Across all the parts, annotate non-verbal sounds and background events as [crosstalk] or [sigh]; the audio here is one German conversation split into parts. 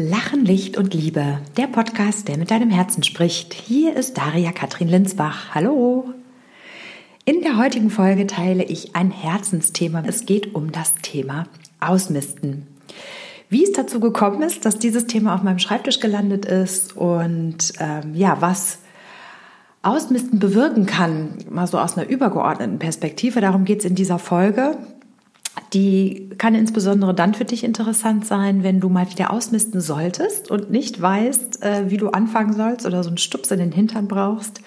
Lachen, Licht und Liebe, der Podcast, der mit deinem Herzen spricht. Hier ist Daria Katrin Linsbach. Hallo. In der heutigen Folge teile ich ein Herzensthema. Es geht um das Thema Ausmisten. Wie es dazu gekommen ist, dass dieses Thema auf meinem Schreibtisch gelandet ist und ähm, ja, was Ausmisten bewirken kann, mal so aus einer übergeordneten Perspektive. Darum geht es in dieser Folge. Die kann insbesondere dann für dich interessant sein, wenn du mal wieder ausmisten solltest und nicht weißt, äh, wie du anfangen sollst oder so einen Stups in den Hintern brauchst.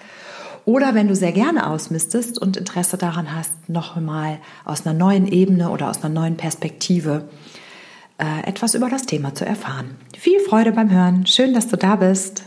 Oder wenn du sehr gerne ausmistest und Interesse daran hast, noch mal aus einer neuen Ebene oder aus einer neuen Perspektive äh, etwas über das Thema zu erfahren. Viel Freude beim Hören. Schön, dass du da bist.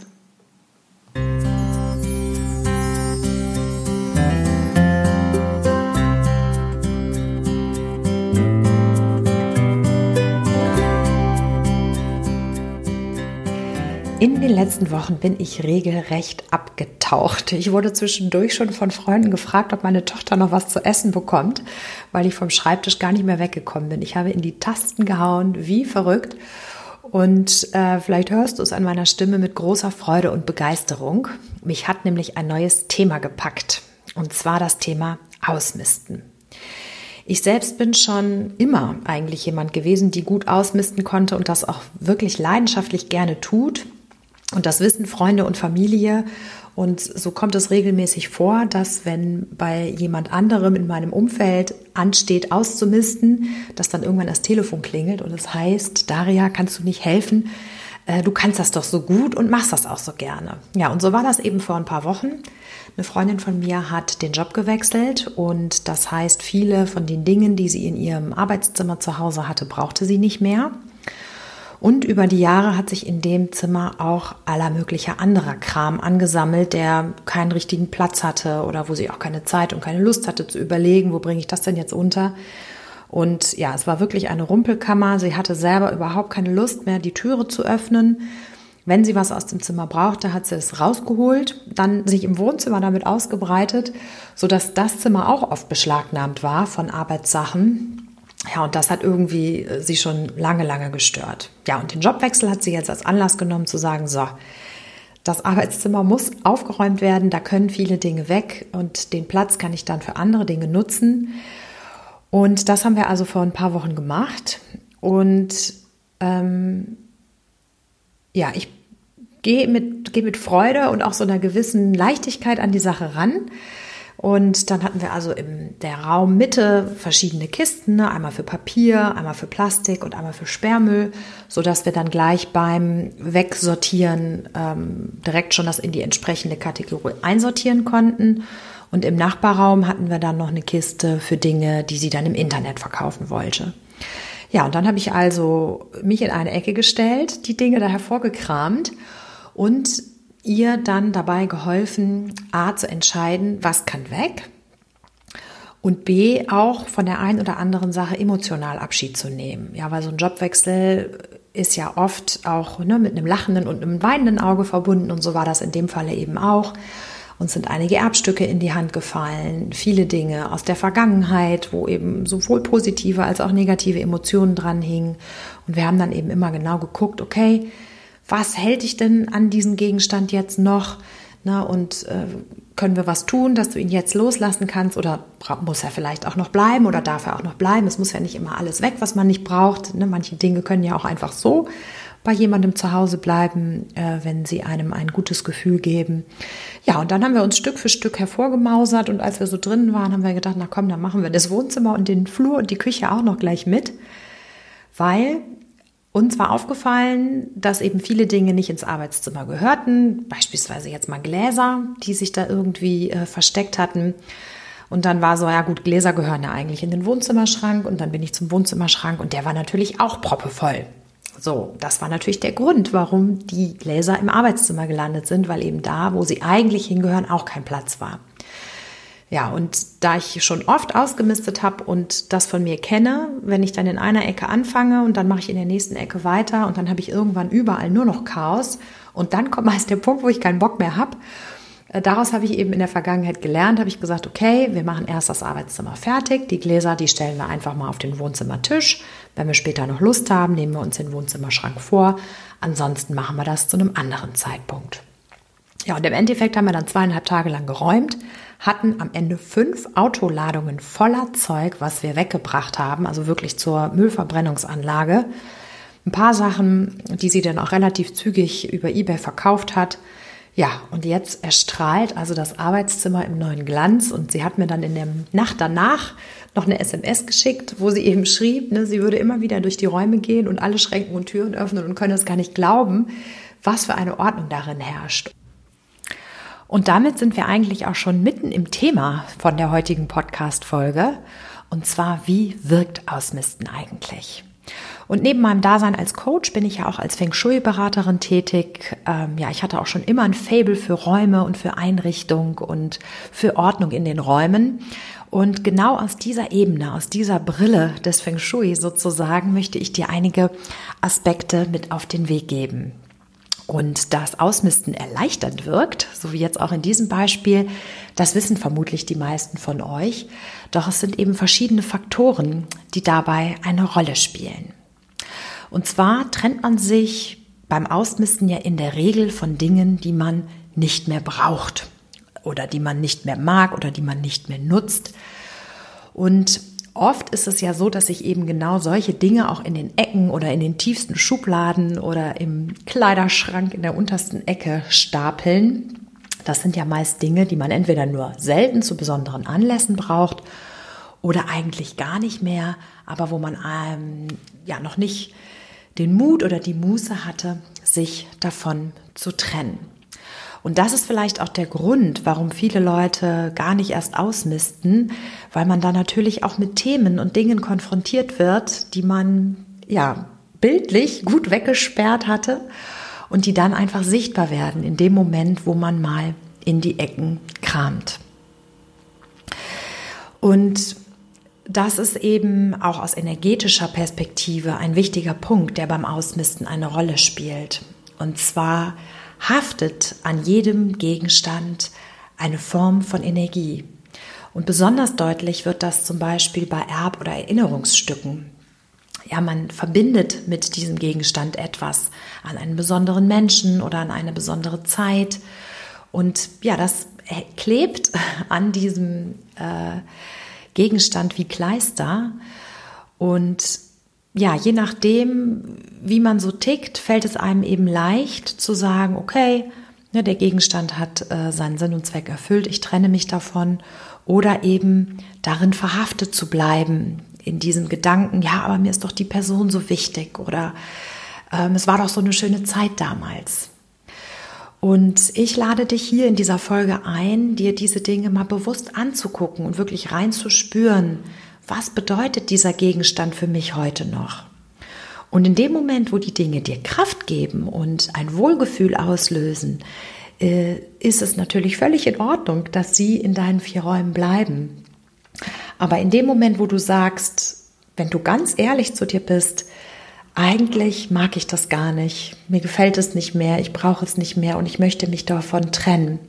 In den letzten Wochen bin ich regelrecht abgetaucht. Ich wurde zwischendurch schon von Freunden gefragt, ob meine Tochter noch was zu essen bekommt, weil ich vom Schreibtisch gar nicht mehr weggekommen bin. Ich habe in die Tasten gehauen, wie verrückt. Und äh, vielleicht hörst du es an meiner Stimme mit großer Freude und Begeisterung. Mich hat nämlich ein neues Thema gepackt. Und zwar das Thema Ausmisten. Ich selbst bin schon immer eigentlich jemand gewesen, die gut ausmisten konnte und das auch wirklich leidenschaftlich gerne tut. Und das wissen Freunde und Familie. Und so kommt es regelmäßig vor, dass wenn bei jemand anderem in meinem Umfeld ansteht, auszumisten, dass dann irgendwann das Telefon klingelt und es heißt, Daria, kannst du nicht helfen? Äh, du kannst das doch so gut und machst das auch so gerne. Ja, und so war das eben vor ein paar Wochen. Eine Freundin von mir hat den Job gewechselt und das heißt, viele von den Dingen, die sie in ihrem Arbeitszimmer zu Hause hatte, brauchte sie nicht mehr. Und über die Jahre hat sich in dem Zimmer auch aller möglicher anderer Kram angesammelt, der keinen richtigen Platz hatte oder wo sie auch keine Zeit und keine Lust hatte zu überlegen, wo bringe ich das denn jetzt unter. Und ja, es war wirklich eine Rumpelkammer. Sie hatte selber überhaupt keine Lust mehr, die Türe zu öffnen. Wenn sie was aus dem Zimmer brauchte, hat sie es rausgeholt, dann sich im Wohnzimmer damit ausgebreitet, sodass das Zimmer auch oft beschlagnahmt war von Arbeitssachen. Ja, und das hat irgendwie äh, sie schon lange, lange gestört. Ja, und den Jobwechsel hat sie jetzt als Anlass genommen zu sagen, so, das Arbeitszimmer muss aufgeräumt werden, da können viele Dinge weg und den Platz kann ich dann für andere Dinge nutzen. Und das haben wir also vor ein paar Wochen gemacht. Und ähm, ja, ich gehe mit, gehe mit Freude und auch so einer gewissen Leichtigkeit an die Sache ran. Und dann hatten wir also in der Raummitte verschiedene Kisten, ne? einmal für Papier, einmal für Plastik und einmal für Sperrmüll, so dass wir dann gleich beim Wegsortieren ähm, direkt schon das in die entsprechende Kategorie einsortieren konnten. Und im Nachbarraum hatten wir dann noch eine Kiste für Dinge, die sie dann im Internet verkaufen wollte. Ja, und dann habe ich also mich in eine Ecke gestellt, die Dinge da hervorgekramt und ihr dann dabei geholfen, A zu entscheiden, was kann weg und B auch von der einen oder anderen Sache emotional Abschied zu nehmen. Ja, weil so ein Jobwechsel ist ja oft auch ne, mit einem lachenden und einem weinenden Auge verbunden und so war das in dem Falle eben auch. Uns sind einige Erbstücke in die Hand gefallen, viele Dinge aus der Vergangenheit, wo eben sowohl positive als auch negative Emotionen dran hingen. Und wir haben dann eben immer genau geguckt, okay, was hält dich denn an diesen Gegenstand jetzt noch? Na, und äh, können wir was tun, dass du ihn jetzt loslassen kannst? Oder muss er vielleicht auch noch bleiben oder darf er auch noch bleiben? Es muss ja nicht immer alles weg, was man nicht braucht. Ne? Manche Dinge können ja auch einfach so bei jemandem zu Hause bleiben, äh, wenn sie einem ein gutes Gefühl geben. Ja, und dann haben wir uns Stück für Stück hervorgemausert und als wir so drinnen waren, haben wir gedacht, na komm, dann machen wir das Wohnzimmer und den Flur und die Küche auch noch gleich mit, weil uns war aufgefallen, dass eben viele Dinge nicht ins Arbeitszimmer gehörten, beispielsweise jetzt mal Gläser, die sich da irgendwie äh, versteckt hatten. Und dann war so, ja gut, Gläser gehören ja eigentlich in den Wohnzimmerschrank und dann bin ich zum Wohnzimmerschrank und der war natürlich auch proppevoll. So, das war natürlich der Grund, warum die Gläser im Arbeitszimmer gelandet sind, weil eben da, wo sie eigentlich hingehören, auch kein Platz war. Ja, und da ich schon oft ausgemistet habe und das von mir kenne, wenn ich dann in einer Ecke anfange und dann mache ich in der nächsten Ecke weiter und dann habe ich irgendwann überall nur noch Chaos und dann kommt [laughs] meist der Punkt, wo ich keinen Bock mehr habe. Äh, daraus habe ich eben in der Vergangenheit gelernt, habe ich gesagt, okay, wir machen erst das Arbeitszimmer fertig, die Gläser, die stellen wir einfach mal auf den Wohnzimmertisch, Wenn wir später noch Lust haben, nehmen wir uns den Wohnzimmerschrank vor. Ansonsten machen wir das zu einem anderen Zeitpunkt. Ja, und im Endeffekt haben wir dann zweieinhalb Tage lang geräumt, hatten am Ende fünf Autoladungen voller Zeug, was wir weggebracht haben, also wirklich zur Müllverbrennungsanlage. Ein paar Sachen, die sie dann auch relativ zügig über eBay verkauft hat. Ja, und jetzt erstrahlt also das Arbeitszimmer im neuen Glanz und sie hat mir dann in der Nacht danach noch eine SMS geschickt, wo sie eben schrieb, ne, sie würde immer wieder durch die Räume gehen und alle Schränken und Türen öffnen und könne es gar nicht glauben, was für eine Ordnung darin herrscht. Und damit sind wir eigentlich auch schon mitten im Thema von der heutigen Podcast-Folge. Und zwar, wie wirkt Ausmisten eigentlich? Und neben meinem Dasein als Coach bin ich ja auch als Feng Shui-Beraterin tätig. Ähm, ja, ich hatte auch schon immer ein Fable für Räume und für Einrichtung und für Ordnung in den Räumen. Und genau aus dieser Ebene, aus dieser Brille des Feng Shui sozusagen, möchte ich dir einige Aspekte mit auf den Weg geben. Und das Ausmisten erleichternd wirkt, so wie jetzt auch in diesem Beispiel, das wissen vermutlich die meisten von euch. Doch es sind eben verschiedene Faktoren, die dabei eine Rolle spielen. Und zwar trennt man sich beim Ausmisten ja in der Regel von Dingen, die man nicht mehr braucht oder die man nicht mehr mag oder die man nicht mehr nutzt. Und oft ist es ja so, dass sich eben genau solche Dinge auch in den Ecken oder in den tiefsten Schubladen oder im Kleiderschrank in der untersten Ecke stapeln. Das sind ja meist Dinge, die man entweder nur selten zu besonderen Anlässen braucht oder eigentlich gar nicht mehr, aber wo man ähm, ja noch nicht den Mut oder die Muße hatte, sich davon zu trennen. Und das ist vielleicht auch der Grund, warum viele Leute gar nicht erst ausmisten, weil man da natürlich auch mit Themen und Dingen konfrontiert wird, die man ja bildlich gut weggesperrt hatte und die dann einfach sichtbar werden in dem Moment, wo man mal in die Ecken kramt. Und das ist eben auch aus energetischer Perspektive ein wichtiger Punkt, der beim Ausmisten eine Rolle spielt. Und zwar haftet an jedem Gegenstand eine Form von Energie. Und besonders deutlich wird das zum Beispiel bei Erb- oder Erinnerungsstücken. Ja, man verbindet mit diesem Gegenstand etwas an einen besonderen Menschen oder an eine besondere Zeit. Und ja, das klebt an diesem äh, Gegenstand wie Kleister. Und ja, je nachdem, wie man so tickt, fällt es einem eben leicht zu sagen, okay, ne, der Gegenstand hat äh, seinen Sinn und Zweck erfüllt, ich trenne mich davon. Oder eben darin verhaftet zu bleiben, in diesem Gedanken, ja, aber mir ist doch die Person so wichtig oder ähm, es war doch so eine schöne Zeit damals. Und ich lade dich hier in dieser Folge ein, dir diese Dinge mal bewusst anzugucken und wirklich reinzuspüren, was bedeutet dieser Gegenstand für mich heute noch? Und in dem Moment, wo die Dinge dir Kraft geben und ein Wohlgefühl auslösen, äh, ist es natürlich völlig in Ordnung, dass sie in deinen vier Räumen bleiben. Aber in dem Moment, wo du sagst, wenn du ganz ehrlich zu dir bist, eigentlich mag ich das gar nicht, mir gefällt es nicht mehr, ich brauche es nicht mehr und ich möchte mich davon trennen,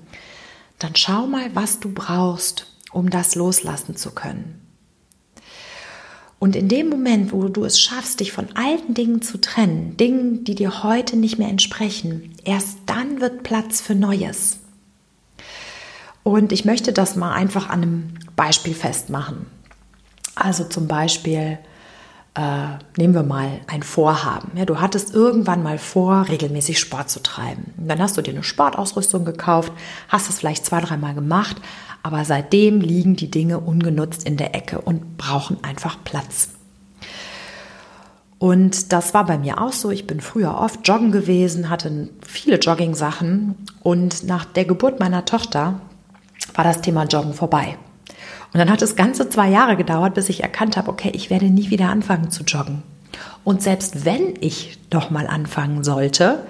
dann schau mal, was du brauchst, um das loslassen zu können. Und in dem Moment, wo du es schaffst, dich von alten Dingen zu trennen, Dingen, die dir heute nicht mehr entsprechen, erst dann wird Platz für Neues. Und ich möchte das mal einfach an einem Beispiel festmachen. Also zum Beispiel, äh, nehmen wir mal ein Vorhaben. Ja, du hattest irgendwann mal vor, regelmäßig Sport zu treiben. Und dann hast du dir eine Sportausrüstung gekauft, hast es vielleicht zwei, dreimal gemacht, aber seitdem liegen die Dinge ungenutzt in der Ecke und brauchen einfach Platz. Und das war bei mir auch so. Ich bin früher oft joggen gewesen, hatte viele Jogging-Sachen und nach der Geburt meiner Tochter war das Thema Joggen vorbei. Und dann hat es ganze zwei Jahre gedauert, bis ich erkannt habe, okay, ich werde nie wieder anfangen zu joggen. Und selbst wenn ich doch mal anfangen sollte,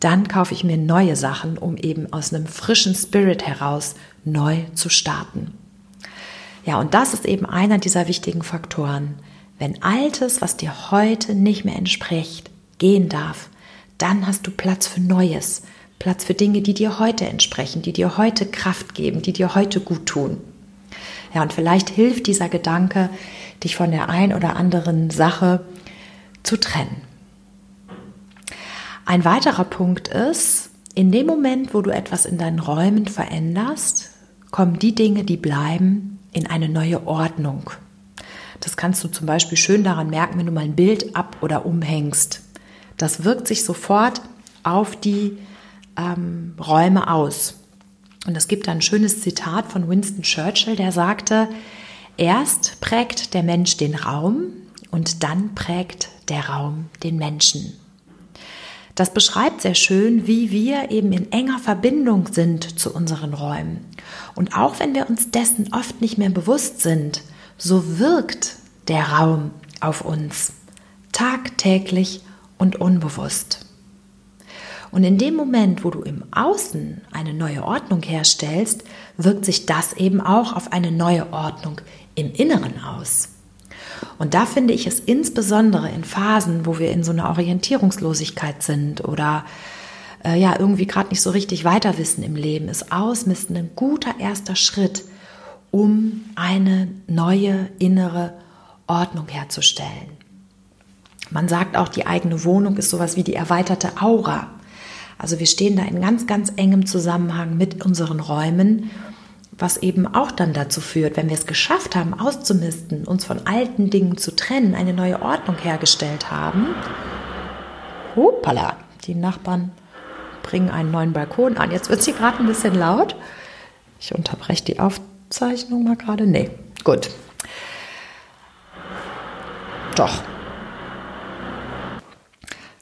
dann kaufe ich mir neue Sachen, um eben aus einem frischen Spirit heraus neu zu starten. Ja, und das ist eben einer dieser wichtigen Faktoren. Wenn Altes, was dir heute nicht mehr entspricht, gehen darf, dann hast du Platz für Neues, Platz für Dinge, die dir heute entsprechen, die dir heute Kraft geben, die dir heute gut tun. Ja, und vielleicht hilft dieser Gedanke, dich von der ein oder anderen Sache zu trennen. Ein weiterer Punkt ist, in dem Moment, wo du etwas in deinen Räumen veränderst, kommen die Dinge, die bleiben, in eine neue Ordnung. Das kannst du zum Beispiel schön daran merken, wenn du mal ein Bild ab- oder umhängst. Das wirkt sich sofort auf die ähm, Räume aus. Und es gibt ein schönes Zitat von Winston Churchill, der sagte, erst prägt der Mensch den Raum und dann prägt der Raum den Menschen. Das beschreibt sehr schön, wie wir eben in enger Verbindung sind zu unseren Räumen. Und auch wenn wir uns dessen oft nicht mehr bewusst sind, so wirkt der Raum auf uns tagtäglich und unbewusst. Und in dem Moment, wo du im Außen eine neue Ordnung herstellst, wirkt sich das eben auch auf eine neue Ordnung im Inneren aus. Und da finde ich es insbesondere in Phasen, wo wir in so einer Orientierungslosigkeit sind oder äh, ja irgendwie gerade nicht so richtig weiter wissen im Leben, ist Ausmisten ein guter erster Schritt, um eine neue innere Ordnung herzustellen. Man sagt auch, die eigene Wohnung ist sowas wie die erweiterte Aura. Also wir stehen da in ganz, ganz engem Zusammenhang mit unseren Räumen, was eben auch dann dazu führt, wenn wir es geschafft haben, auszumisten, uns von alten Dingen zu trennen, eine neue Ordnung hergestellt haben. Hoppala, die Nachbarn bringen einen neuen Balkon an. Jetzt wird es hier gerade ein bisschen laut. Ich unterbreche die Aufzeichnung mal gerade. Nee, gut. Doch,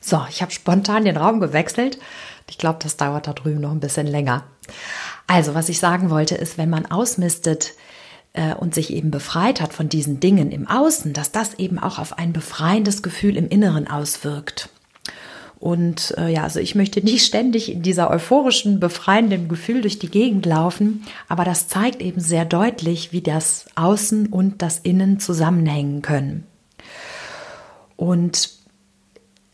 so, ich habe spontan den Raum gewechselt. Ich glaube, das dauert da drüben noch ein bisschen länger. Also, was ich sagen wollte, ist, wenn man ausmistet äh, und sich eben befreit hat von diesen Dingen im Außen, dass das eben auch auf ein befreiendes Gefühl im Inneren auswirkt. Und äh, ja, also ich möchte nicht ständig in dieser euphorischen, befreienden Gefühl durch die Gegend laufen, aber das zeigt eben sehr deutlich, wie das Außen und das Innen zusammenhängen können. Und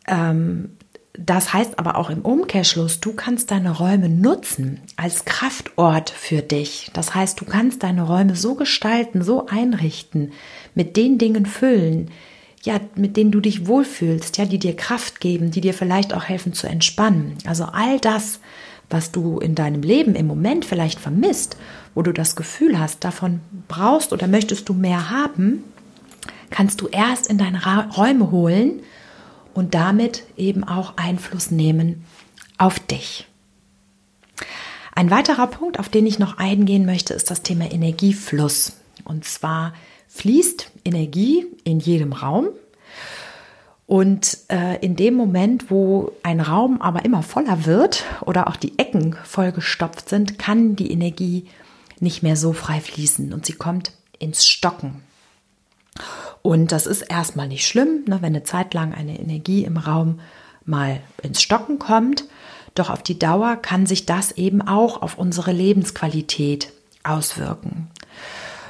ähm, das heißt aber auch im Umkehrschluss, du kannst deine Räume nutzen als Kraftort für dich. Das heißt, du kannst deine Räume so gestalten, so einrichten, mit den Dingen füllen, ja, mit denen du dich wohlfühlst, ja, die dir Kraft geben, die dir vielleicht auch helfen zu entspannen. Also all das, was du in deinem Leben im Moment vielleicht vermisst, wo du das Gefühl hast, davon brauchst oder möchtest du mehr haben, kannst du erst in deine Räume holen und damit eben auch Einfluss nehmen auf dich. Ein weiterer Punkt, auf den ich noch eingehen möchte, ist das Thema Energiefluss. Und zwar fließt Energie in jedem Raum. Und äh, in dem Moment, wo ein Raum aber immer voller wird oder auch die Ecken vollgestopft sind, kann die Energie nicht mehr so frei fließen und sie kommt ins Stocken. Und das ist erstmal nicht schlimm, ne, wenn eine Zeit lang eine Energie im Raum mal ins Stocken kommt. Doch auf die Dauer kann sich das eben auch auf unsere Lebensqualität auswirken.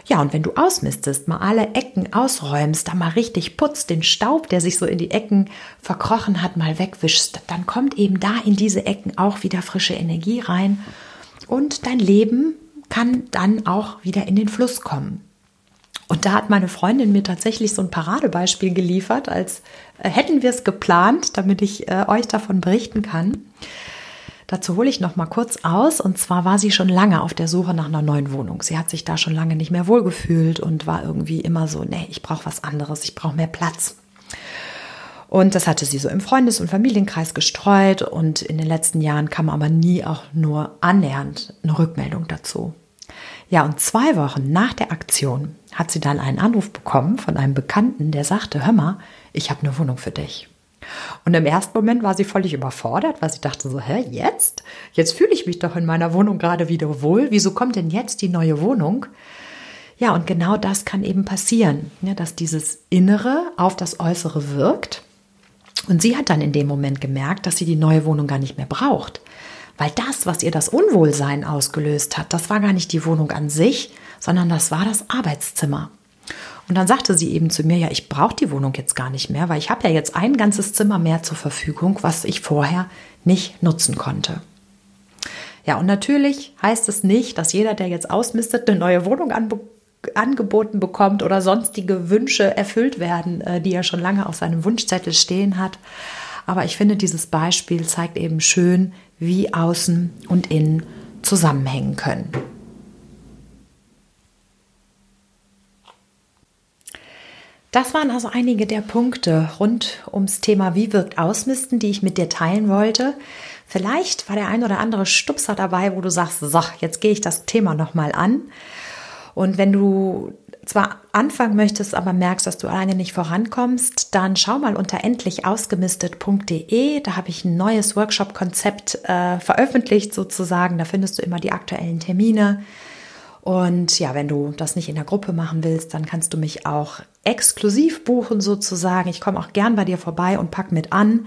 Ja, und wenn du ausmistest, mal alle Ecken ausräumst, da mal richtig putzt, den Staub, der sich so in die Ecken verkrochen hat, mal wegwischst, dann kommt eben da in diese Ecken auch wieder frische Energie rein und dein Leben kann dann auch wieder in den Fluss kommen. Und da hat meine Freundin mir tatsächlich so ein Paradebeispiel geliefert, als äh, hätten wir es geplant, damit ich äh, euch davon berichten kann. Dazu hole ich noch mal kurz aus. Und zwar war sie schon lange auf der Suche nach einer neuen Wohnung. Sie hat sich da schon lange nicht mehr wohlgefühlt und war irgendwie immer so, nee, ich brauche was anderes, ich brauche mehr Platz. Und das hatte sie so im Freundes- und Familienkreis gestreut und in den letzten Jahren kam aber nie auch nur annähernd eine Rückmeldung dazu. Ja, und zwei Wochen nach der Aktion hat sie dann einen Anruf bekommen von einem Bekannten, der sagte, hör mal, ich habe eine Wohnung für dich. Und im ersten Moment war sie völlig überfordert, weil sie dachte so, hä, jetzt? Jetzt fühle ich mich doch in meiner Wohnung gerade wieder wohl. Wieso kommt denn jetzt die neue Wohnung? Ja, und genau das kann eben passieren, ja, dass dieses Innere auf das Äußere wirkt. Und sie hat dann in dem Moment gemerkt, dass sie die neue Wohnung gar nicht mehr braucht. Weil das, was ihr das Unwohlsein ausgelöst hat, das war gar nicht die Wohnung an sich, sondern das war das Arbeitszimmer. Und dann sagte sie eben zu mir, ja, ich brauche die Wohnung jetzt gar nicht mehr, weil ich habe ja jetzt ein ganzes Zimmer mehr zur Verfügung, was ich vorher nicht nutzen konnte. Ja, und natürlich heißt es nicht, dass jeder, der jetzt ausmistet, eine neue Wohnung angeboten bekommt oder sonstige Wünsche erfüllt werden, äh, die er schon lange auf seinem Wunschzettel stehen hat. Aber ich finde, dieses Beispiel zeigt eben schön, wie außen und innen zusammenhängen können. Das waren also einige der Punkte rund ums Thema Wie wirkt Ausmisten, die ich mit dir teilen wollte. Vielleicht war der ein oder andere Stupser dabei, wo du sagst, so, jetzt gehe ich das Thema nochmal an. Und wenn du zwar anfangen möchtest, aber merkst, dass du alleine nicht vorankommst, dann schau mal unter endlichausgemistet.de. Da habe ich ein neues Workshop-Konzept äh, veröffentlicht sozusagen. Da findest du immer die aktuellen Termine. Und ja, wenn du das nicht in der Gruppe machen willst, dann kannst du mich auch exklusiv buchen sozusagen. Ich komme auch gern bei dir vorbei und pack mit an.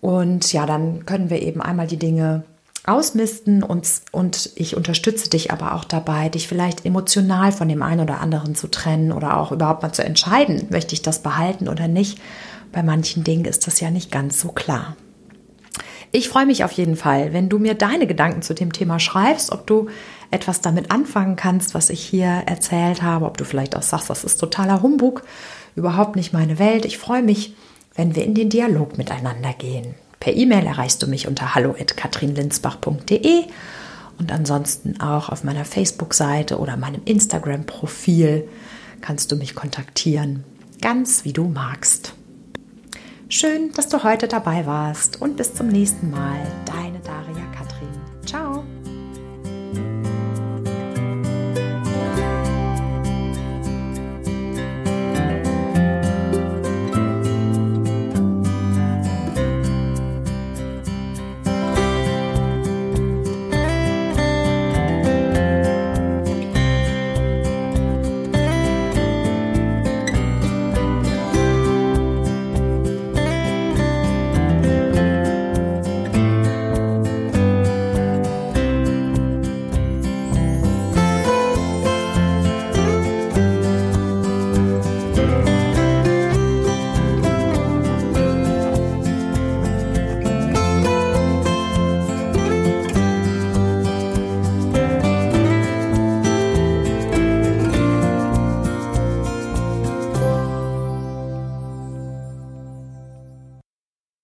Und ja, dann können wir eben einmal die Dinge ausmisten und, und ich unterstütze dich aber auch dabei, dich vielleicht emotional von dem einen oder anderen zu trennen oder auch überhaupt mal zu entscheiden, möchte ich das behalten oder nicht. Bei manchen Dingen ist das ja nicht ganz so klar. Ich freue mich auf jeden Fall, wenn du mir deine Gedanken zu dem Thema schreibst, ob du etwas damit anfangen kannst, was ich hier erzählt habe, ob du vielleicht auch sagst, das ist totaler Humbug, überhaupt nicht meine Welt. Ich freue mich, wenn wir in den Dialog miteinander gehen. Per E-Mail erreichst du mich unter hallo@katrinlinsbach.de und ansonsten auch auf meiner Facebook-Seite oder meinem Instagram-Profil kannst du mich kontaktieren, ganz wie du magst. Schön, dass du heute dabei warst und bis zum nächsten Mal. Dein